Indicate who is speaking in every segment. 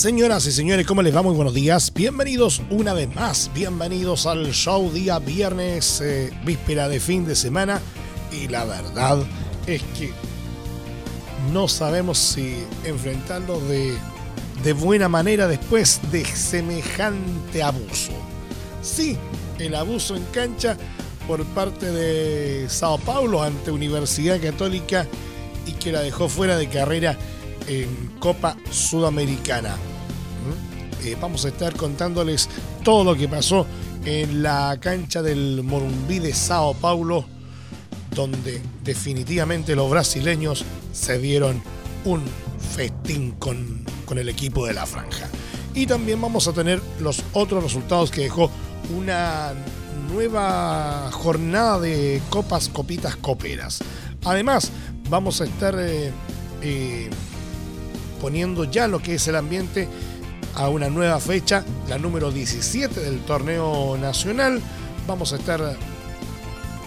Speaker 1: Señoras y señores, ¿cómo les va? Muy buenos días. Bienvenidos una vez más. Bienvenidos al show día viernes, eh, víspera de fin de semana. Y la verdad es que no sabemos si enfrentarlo de, de buena manera después de semejante abuso. Sí, el abuso en cancha por parte de Sao Paulo ante Universidad Católica y que la dejó fuera de carrera en Copa Sudamericana. Eh, vamos a estar contándoles todo lo que pasó en la cancha del Morumbí de Sao Paulo, donde definitivamente los brasileños se dieron un festín con, con el equipo de la franja. Y también vamos a tener los otros resultados que dejó una nueva jornada de copas, copitas, coperas. Además, vamos a estar eh, eh, poniendo ya lo que es el ambiente a una nueva fecha, la número 17 del torneo nacional. Vamos a estar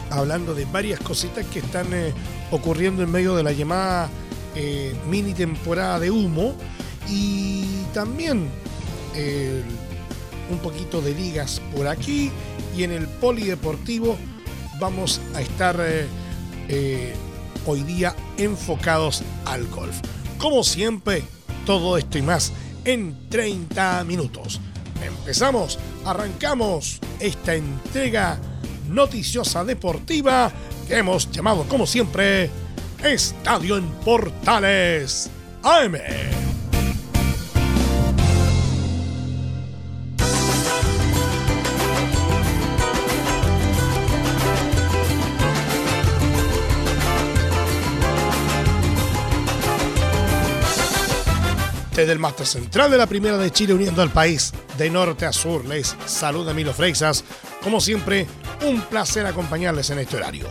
Speaker 1: hablando de varias cositas que están eh, ocurriendo en medio de la llamada mini temporada de humo y también un poquito de ligas por aquí y en el polideportivo vamos a estar eh, eh, hoy día enfocados al golf. Como siempre, todo esto y más en 30 minutos. Empezamos, arrancamos esta entrega noticiosa deportiva que hemos llamado como siempre Estadio en Portales AM. Desde el máster central de la Primera de Chile uniendo al país de norte a sur, les saluda Milo Freixas. Como siempre, un placer acompañarles en este horario.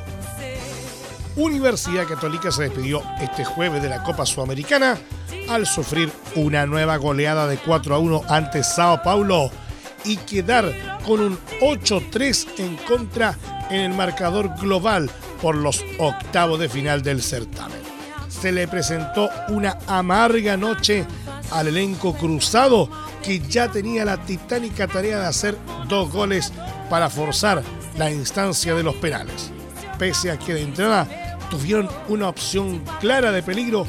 Speaker 1: Universidad Católica se despidió este jueves de la Copa Sudamericana al sufrir una nueva goleada de 4 a 1 ante Sao Paulo y quedar con un 8-3 en contra en el marcador global por los octavos de final del certamen. Se le presentó una amarga noche al elenco cruzado que ya tenía la titánica tarea de hacer dos goles para forzar la instancia de los penales. Pese a que de entrada tuvieron una opción clara de peligro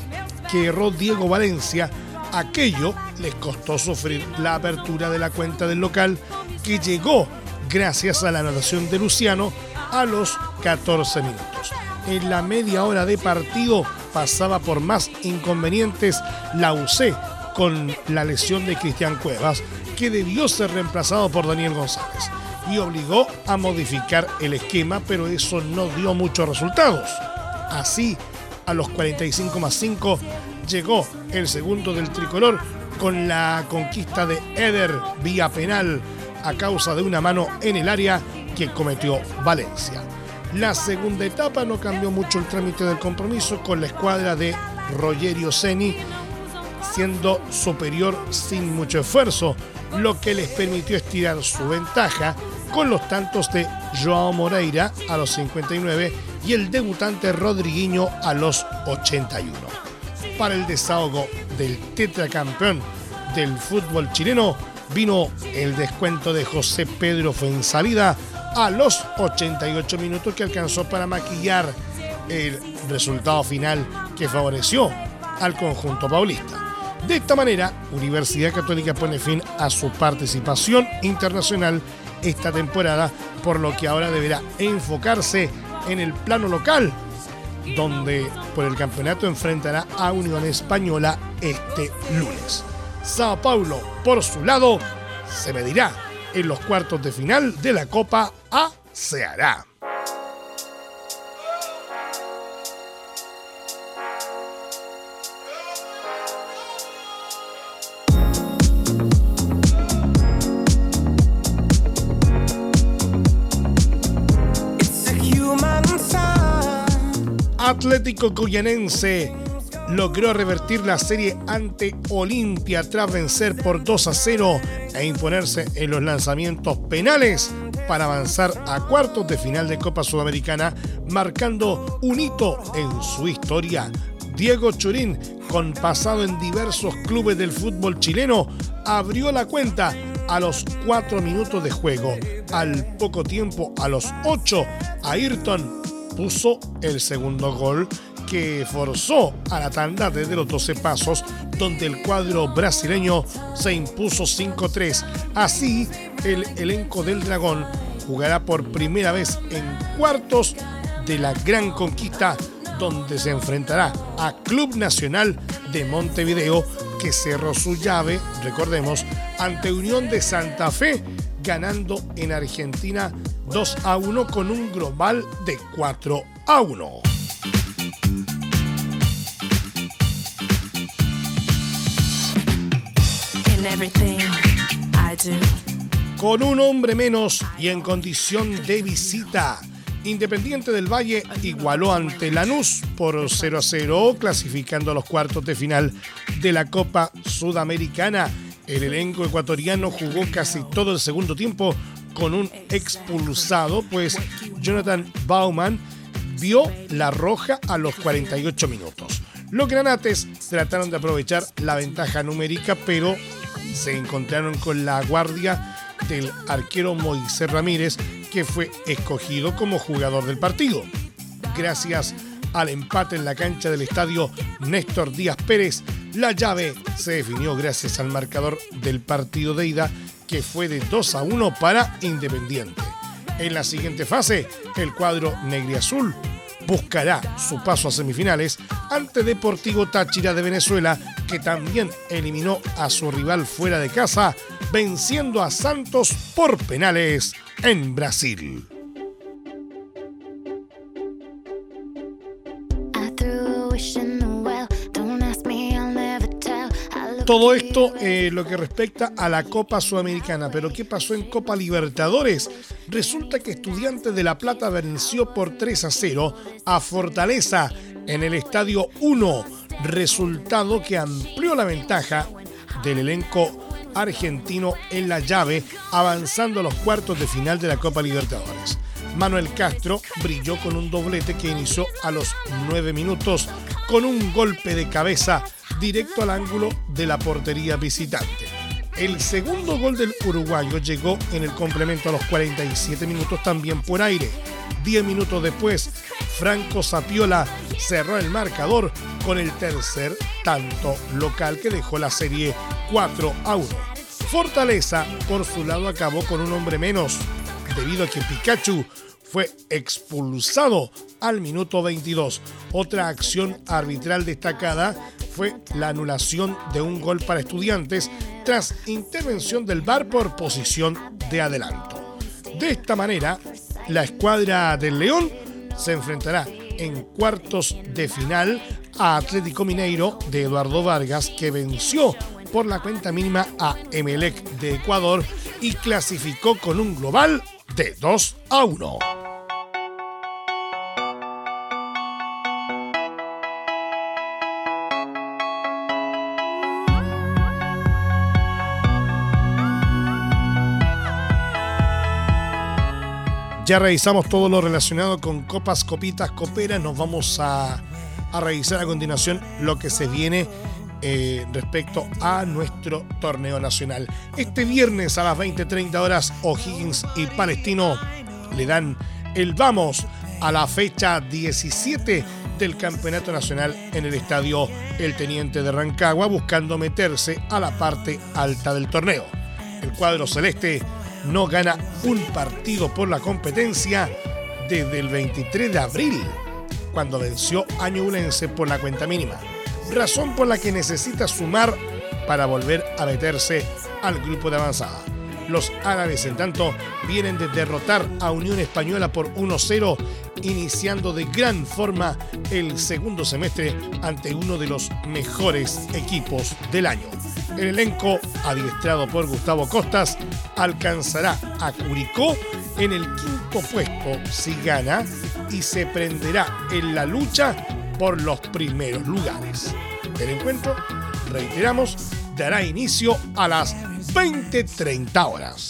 Speaker 1: que erró Diego Valencia, aquello les costó sufrir la apertura de la cuenta del local que llegó gracias a la anotación de Luciano a los 14 minutos. En la media hora de partido pasaba por más inconvenientes la UC con la lesión de Cristian Cuevas, que debió ser reemplazado por Daniel González, y obligó a modificar el esquema, pero eso no dio muchos resultados. Así, a los 45 más 5, llegó el segundo del tricolor con la conquista de Eder vía penal a causa de una mano en el área que cometió Valencia. La segunda etapa no cambió mucho el trámite del compromiso con la escuadra de Rogerio Seni siendo superior sin mucho esfuerzo, lo que les permitió estirar su ventaja con los tantos de Joao Moreira a los 59 y el debutante Rodriguinho a los 81. Para el desahogo del tetracampeón del fútbol chileno vino el descuento de José Pedro Fuensalida a los 88 minutos que alcanzó para maquillar el resultado final que favoreció al conjunto paulista. De esta manera, Universidad Católica pone fin a su participación internacional esta temporada, por lo que ahora deberá enfocarse en el plano local, donde por el campeonato enfrentará a Unión Española este lunes. Sao Paulo, por su lado, se medirá en los cuartos de final de la Copa A Ceará. Atlético Goyanense logró revertir la serie ante Olimpia tras vencer por 2 a 0 e imponerse en los lanzamientos penales para avanzar a cuartos de final de Copa Sudamericana, marcando un hito en su historia. Diego Churín, con pasado en diversos clubes del fútbol chileno, abrió la cuenta a los 4 minutos de juego. Al poco tiempo, a los 8, Ayrton puso el segundo gol que forzó a la tanda desde los 12 pasos, donde el cuadro brasileño se impuso 5-3. Así, el elenco del Dragón jugará por primera vez en cuartos de la gran conquista, donde se enfrentará a Club Nacional de Montevideo, que cerró su llave, recordemos, ante Unión de Santa Fe, ganando en Argentina 2 a 1 con un global de 4 a 1. Con un hombre menos y en condición de visita, Independiente del Valle igualó ante Lanús por 0 a 0, clasificando a los cuartos de final de la Copa Sudamericana. El elenco ecuatoriano jugó casi todo el segundo tiempo con un expulsado, pues Jonathan Bauman vio la roja a los 48 minutos. Los granates trataron de aprovechar la ventaja numérica, pero se encontraron con la guardia del arquero Moisés Ramírez, que fue escogido como jugador del partido. Gracias al empate en la cancha del estadio Néstor Díaz Pérez, la llave se definió gracias al marcador del partido de ida, que fue de 2 a 1 para Independiente. En la siguiente fase, el cuadro negriazul buscará su paso a semifinales ante Deportivo Táchira de Venezuela, que también eliminó a su rival fuera de casa, venciendo a Santos por penales en Brasil. Todo esto eh, lo que respecta a la Copa Sudamericana. Pero ¿qué pasó en Copa Libertadores? Resulta que Estudiantes de La Plata venció por 3 a 0 a Fortaleza en el Estadio 1. Resultado que amplió la ventaja del elenco argentino en la llave, avanzando a los cuartos de final de la Copa Libertadores. Manuel Castro brilló con un doblete que inició a los 9 minutos con un golpe de cabeza directo al ángulo de la portería visitante. El segundo gol del uruguayo llegó en el complemento a los 47 minutos también por aire. Diez minutos después, Franco Sapiola cerró el marcador con el tercer tanto local que dejó la serie 4 a 1. Fortaleza, por su lado, acabó con un hombre menos, debido a que Pikachu fue expulsado al minuto 22. Otra acción arbitral destacada fue la anulación de un gol para estudiantes tras intervención del VAR por posición de adelanto. De esta manera, la escuadra del León se enfrentará en cuartos de final a Atlético Mineiro de Eduardo Vargas, que venció por la cuenta mínima a Emelec de Ecuador y clasificó con un global de 2 a 1. Ya revisamos todo lo relacionado con copas, copitas, coperas. Nos vamos a, revisar a continuación lo que se viene eh, respecto a nuestro torneo nacional. Este viernes a las 20:30 horas, O'Higgins y Palestino le dan el vamos a la fecha 17 del Campeonato Nacional en el estadio El Teniente de Rancagua, buscando meterse a la parte alta del torneo. El cuadro celeste no gana un partido por la competencia desde el 23 de abril, cuando venció a Ñublense por la cuenta mínima, razón por la que necesita sumar para volver a meterse al grupo de avanzada. Los árabes, en tanto, vienen de derrotar a Unión Española por 1-0, iniciando de gran forma el segundo semestre ante uno de los mejores equipos del año. El elenco, adiestrado por Gustavo Costas, alcanzará a Curicó en el quinto puesto si gana y se prenderá en la lucha por los primeros lugares. El encuentro, reiteramos, dará inicio a las 20.30 horas.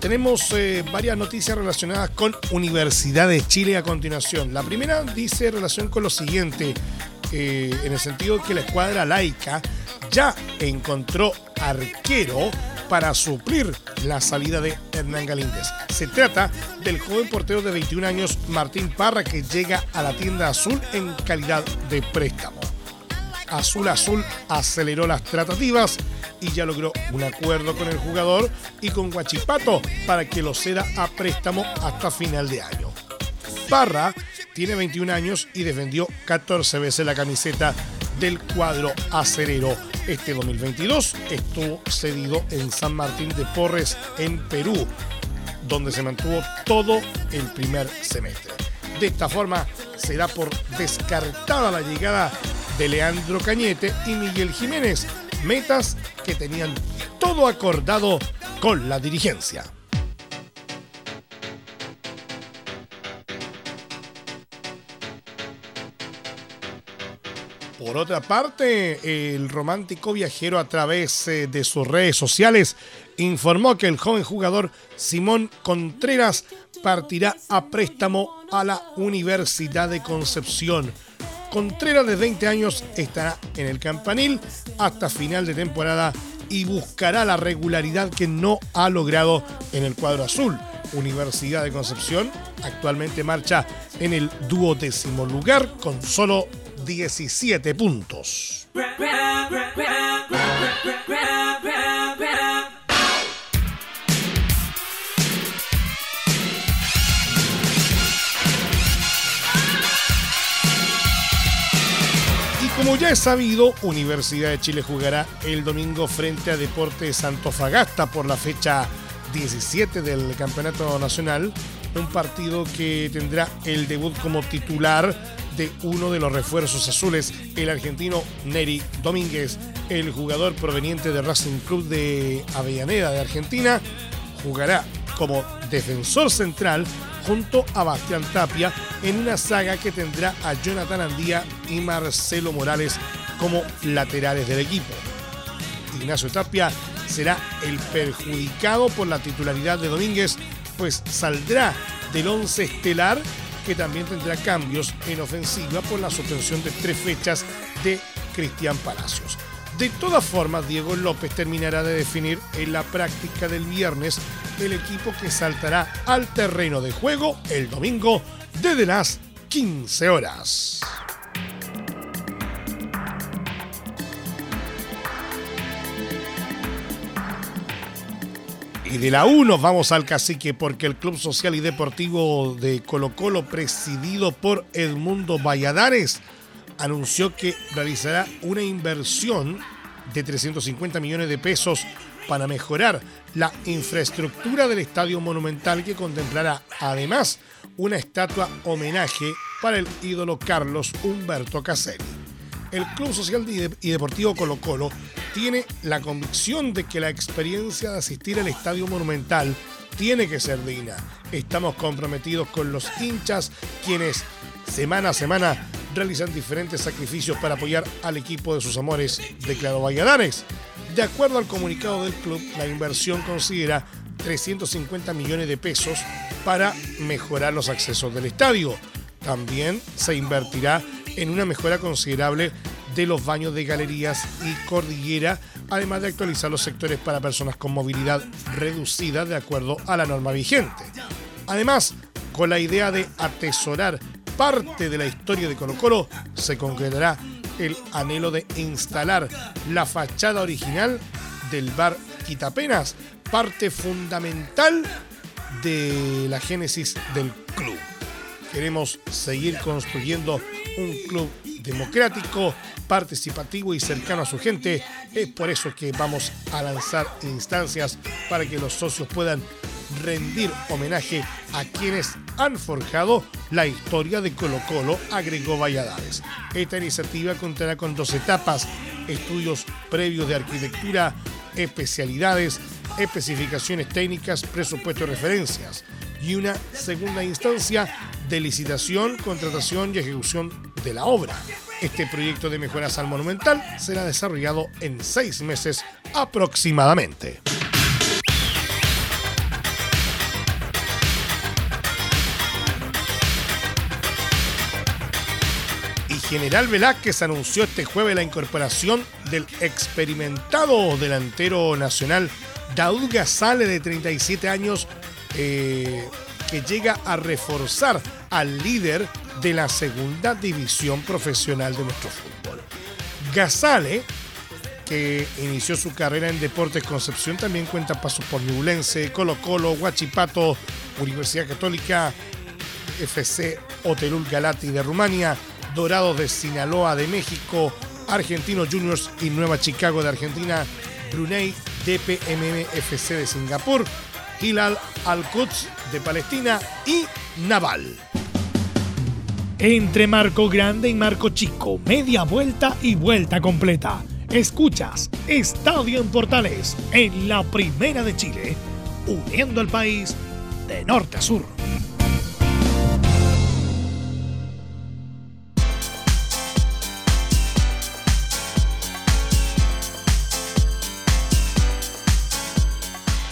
Speaker 1: Tenemos eh, varias noticias relacionadas con Universidad de Chile a continuación. La primera dice relación con lo siguiente, eh, en el sentido que la escuadra laica ya encontró arquero para suplir la salida de Hernán Galíndez. Se trata del joven portero de 21 años Martín Parra que llega a la tienda azul en calidad de préstamo. Azul Azul aceleró las tratativas y ya logró un acuerdo con el jugador y con Guachipato para que lo ceda a préstamo hasta final de año. Parra tiene 21 años y defendió 14 veces la camiseta del cuadro acerero. Este 2022 estuvo cedido en San Martín de Porres, en Perú, donde se mantuvo todo el primer semestre. De esta forma, será por descartada la llegada de Leandro Cañete y Miguel Jiménez, metas que tenían todo acordado con la dirigencia. Por otra parte, el romántico viajero a través eh, de sus redes sociales informó que el joven jugador Simón Contreras partirá a préstamo a la Universidad de Concepción. Contreras de 20 años estará en el campanil hasta final de temporada y buscará la regularidad que no ha logrado en el cuadro azul. Universidad de Concepción actualmente marcha en el duodécimo lugar con solo 17 puntos. Y como ya es sabido, Universidad de Chile jugará el domingo frente a Deportes Antofagasta por la fecha 17 del Campeonato Nacional, un partido que tendrá el debut como titular de uno de los refuerzos azules, el argentino Neri Domínguez, el jugador proveniente de Racing Club de Avellaneda de Argentina, jugará como defensor central junto a Bastián Tapia en una saga que tendrá a Jonathan Andía y Marcelo Morales como laterales del equipo. Ignacio Tapia será el perjudicado por la titularidad de Domínguez, pues saldrá del once estelar que también tendrá cambios en ofensiva por la suspensión de tres fechas de Cristian Palacios. De todas formas, Diego López terminará de definir en la práctica del viernes el equipo que saltará al terreno de juego el domingo desde las 15 horas. Y de la 1 vamos al cacique porque el Club Social y Deportivo de Colo Colo, presidido por Edmundo Valladares, anunció que realizará una inversión de 350 millones de pesos para mejorar la infraestructura del Estadio Monumental que contemplará además una estatua homenaje para el ídolo Carlos Humberto Caselli. El Club Social y Deportivo Colo Colo tiene la convicción de que la experiencia de asistir al Estadio Monumental tiene que ser digna. Estamos comprometidos con los hinchas, quienes semana a semana realizan diferentes sacrificios para apoyar al equipo de sus amores, declaró Valladares. De acuerdo al comunicado del club, la inversión considera 350 millones de pesos para mejorar los accesos del estadio. También se invertirá en una mejora considerable de los baños de galerías y cordillera, además de actualizar los sectores para personas con movilidad reducida de acuerdo a la norma vigente. Además, con la idea de atesorar parte de la historia de Colo Colo, se concretará el anhelo de instalar la fachada original del bar Quitapenas, parte fundamental de la génesis del club. Queremos seguir construyendo un club democrático, participativo y cercano a su gente. Es por eso que vamos a lanzar instancias para que los socios puedan rendir homenaje a quienes han forjado la historia de Colo Colo, agregó Valladares. Esta iniciativa contará con dos etapas. estudios previos de arquitectura, especialidades, especificaciones técnicas, presupuesto y referencias. Y una segunda instancia de licitación, contratación y ejecución de la obra. Este proyecto de mejoras al monumental será desarrollado en seis meses aproximadamente. General Velázquez anunció este jueves la incorporación del experimentado delantero nacional Daud Gazale de 37 años eh, que llega a reforzar al líder de la segunda división profesional de nuestro fútbol. Gazale, que inició su carrera en Deportes Concepción, también cuenta pasos por Ñublense, Colo Colo, Huachipato, Universidad Católica, FC Hotelul Galati de Rumania, Dorados de Sinaloa de México, Argentinos Juniors y Nueva Chicago de Argentina, Brunei DPMMFC de Singapur, Hilal Al-Quds de Palestina y Naval.
Speaker 2: Entre Marco Grande y Marco Chico, media vuelta y vuelta completa. Escuchas Estadio en Portales en la Primera de Chile, uniendo al país de norte a sur.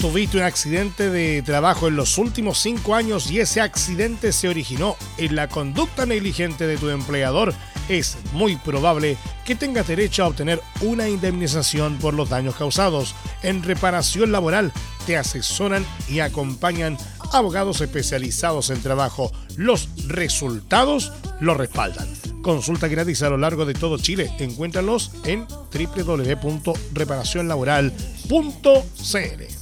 Speaker 1: Tuviste un accidente de trabajo en los últimos cinco años y ese accidente se originó en la conducta negligente de tu empleador, es muy probable que tengas derecho a obtener una indemnización por los daños causados. En reparación laboral te asesoran y acompañan abogados especializados en trabajo. Los resultados lo respaldan. Consulta gratis a lo largo de todo Chile. Encuéntralos en www.reparacionlaboral.cl.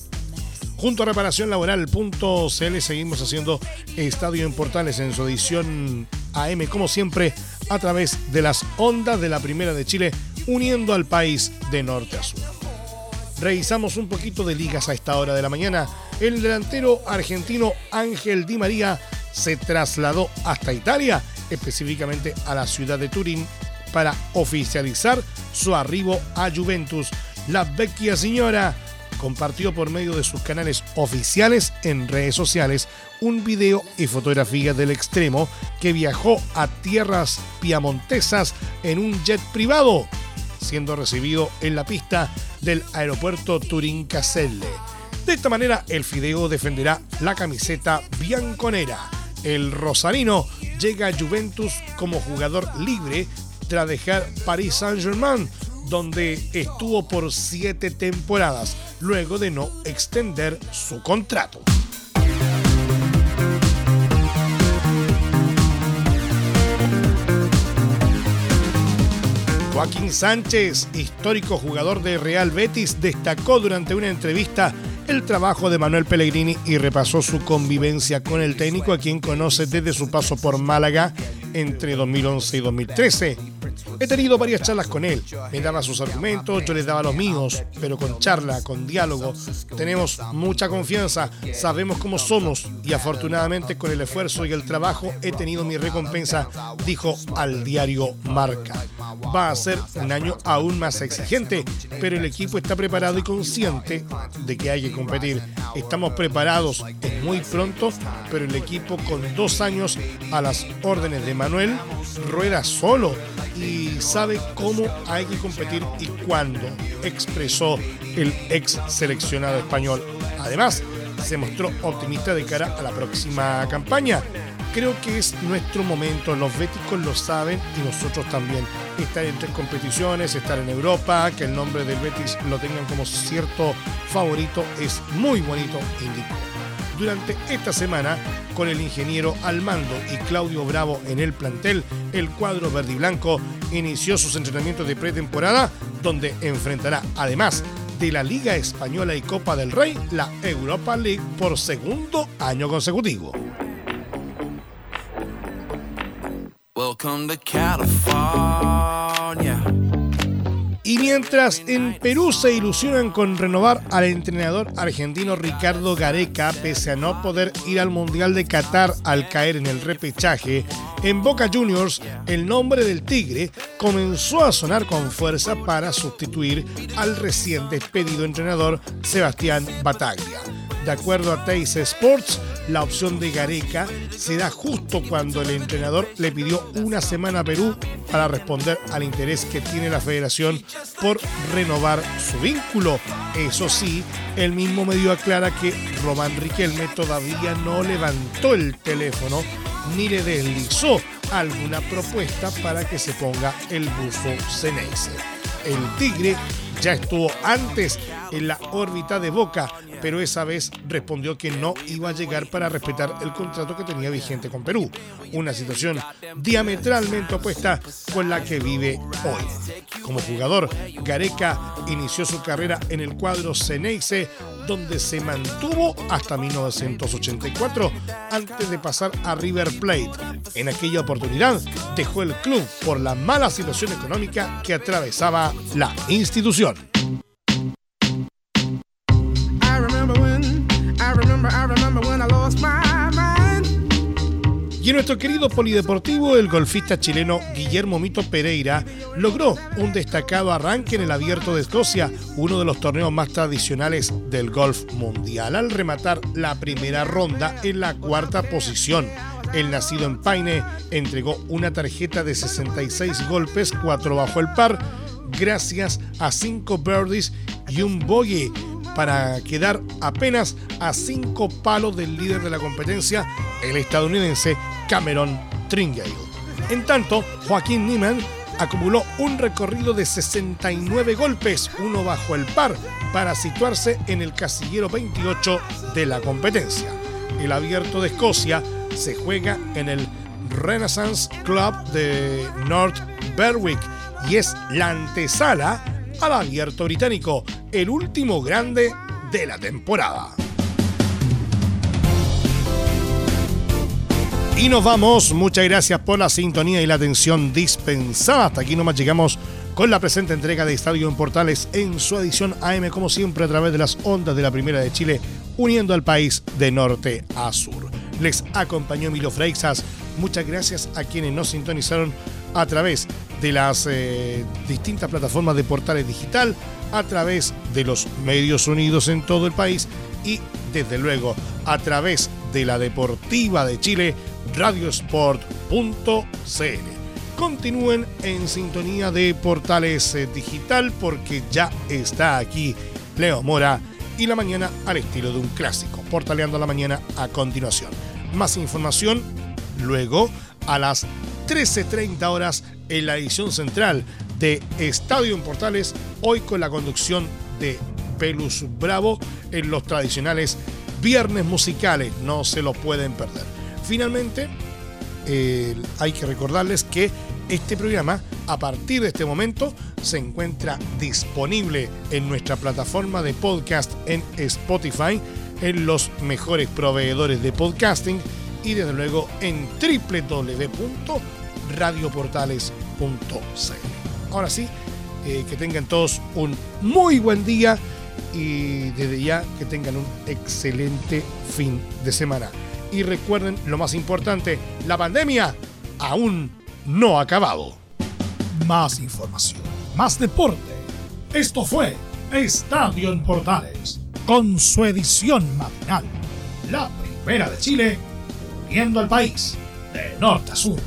Speaker 1: Junto a Reparación Laboral.cl seguimos haciendo Estadio en Portales en su edición AM, como siempre, a través de las ondas de la Primera de Chile, uniendo al país de norte a sur. Revisamos un poquito de ligas a esta hora de la mañana. El delantero argentino Ángel Di María se trasladó hasta Italia, específicamente a la ciudad de Turín, para oficializar su arribo a Juventus. La vecchia señora compartió por medio de sus canales oficiales en redes sociales un video y fotografía del extremo que viajó a tierras piamontesas en un jet privado, siendo recibido en la pista del aeropuerto Turín-Caselle. De esta manera, el Fideo defenderá la camiseta bianconera. El rosarino llega a Juventus como jugador libre tras dejar Paris Saint-Germain, donde estuvo por siete temporadas luego de no extender su contrato. Joaquín Sánchez, histórico jugador de Real Betis, destacó durante una entrevista el trabajo de Manuel Pellegrini y repasó su convivencia con el técnico a quien conoce desde su paso por Málaga entre 2011 y 2013. He tenido varias charlas con él, me daba sus argumentos, yo les daba los míos, pero con charla, con diálogo, tenemos mucha confianza, sabemos cómo somos y afortunadamente con el esfuerzo y el trabajo he tenido mi recompensa, dijo al diario Marca. Va a ser un año aún más exigente, pero el equipo está preparado y consciente de que hay que competir. Estamos preparados, es muy pronto, pero el equipo con dos años a las órdenes de Manuel rueda solo y sabe cómo hay que competir y cuándo, expresó el ex seleccionado español. Además, se mostró optimista de cara a la próxima campaña. Creo que es nuestro momento, los béticos lo saben y nosotros también. Estar en tres competiciones, estar en Europa, que el nombre del Betis lo tengan como cierto favorito es muy bonito, indicó. Durante esta semana, con el ingeniero Almando y Claudio Bravo en el plantel, el cuadro verde y blanco inició sus entrenamientos de pretemporada, donde enfrentará además de la Liga Española y Copa del Rey, la Europa League por segundo año consecutivo. Y mientras en Perú se ilusionan con renovar al entrenador argentino Ricardo Gareca, pese a no poder ir al Mundial de Qatar al caer en el repechaje, en Boca Juniors el nombre del Tigre comenzó a sonar con fuerza para sustituir al recién despedido entrenador Sebastián Bataglia. De acuerdo a Teis Sports, la opción de Gareca se da justo cuando el entrenador le pidió una semana a Perú para responder al interés que tiene la federación por renovar su vínculo. Eso sí, el mismo medio aclara que Román Riquelme todavía no levantó el teléfono ni le deslizó alguna propuesta para que se ponga el buzo Ceneice. El Tigre ya estuvo antes en la órbita de Boca, pero esa vez respondió que no iba a llegar para respetar el contrato que tenía vigente con Perú. Una situación diametralmente opuesta con la que vive hoy. Como jugador, Gareca inició su carrera en el cuadro Ceneice, donde se mantuvo hasta 1984 antes de pasar a River Plate. En aquella oportunidad dejó el club por la mala situación económica que atravesaba la institución. Y en nuestro querido polideportivo, el golfista chileno Guillermo Mito Pereira logró un destacado arranque en el Abierto de Escocia, uno de los torneos más tradicionales del golf mundial, al rematar la primera ronda en la cuarta posición. El nacido en Paine entregó una tarjeta de 66 golpes, 4 bajo el par, gracias a 5 birdies y un bogey para quedar apenas a 5 palos del líder de la competencia, el estadounidense Cameron Tringale. En tanto, Joaquín Niemann acumuló un recorrido de 69 golpes, uno bajo el par, para situarse en el casillero 28 de la competencia. El abierto de Escocia se juega en el Renaissance Club de North Berwick y es la antesala al abierto británico, el último grande de la temporada. Y nos vamos. Muchas gracias por la sintonía y la atención dispensada. Hasta aquí nomás llegamos con la presente entrega de Estadio en Portales en su edición AM, como siempre, a través de las ondas de la Primera de Chile, uniendo al país de norte a sur. Les acompañó Milo Freixas. Muchas gracias a quienes nos sintonizaron a través de las eh, distintas plataformas de portales digital, a través de los medios unidos en todo el país y, desde luego, a través de la Deportiva de Chile radiosport.cl. Continúen en sintonía de Portales eh, Digital porque ya está aquí Leo Mora y la mañana al estilo de un clásico. Portaleando la mañana a continuación. Más información luego a las 13.30 horas en la edición central de Estadio en Portales, hoy con la conducción de Pelus Bravo en los tradicionales viernes musicales. No se lo pueden perder. Finalmente, hay que recordarles que este programa, a partir de este momento, se encuentra disponible en nuestra plataforma de podcast en Spotify, en los mejores proveedores de podcasting y desde luego en www.radioportales.cl. Ahora sí, eh, que tengan todos un muy buen día y desde ya que tengan un excelente fin de semana. Y recuerden lo más importante, la pandemia aún no ha acabado.
Speaker 2: Más información, más deporte. Esto fue Estadio en Portales, con su edición matinal. La primera de Chile, viendo al país de norte a sur.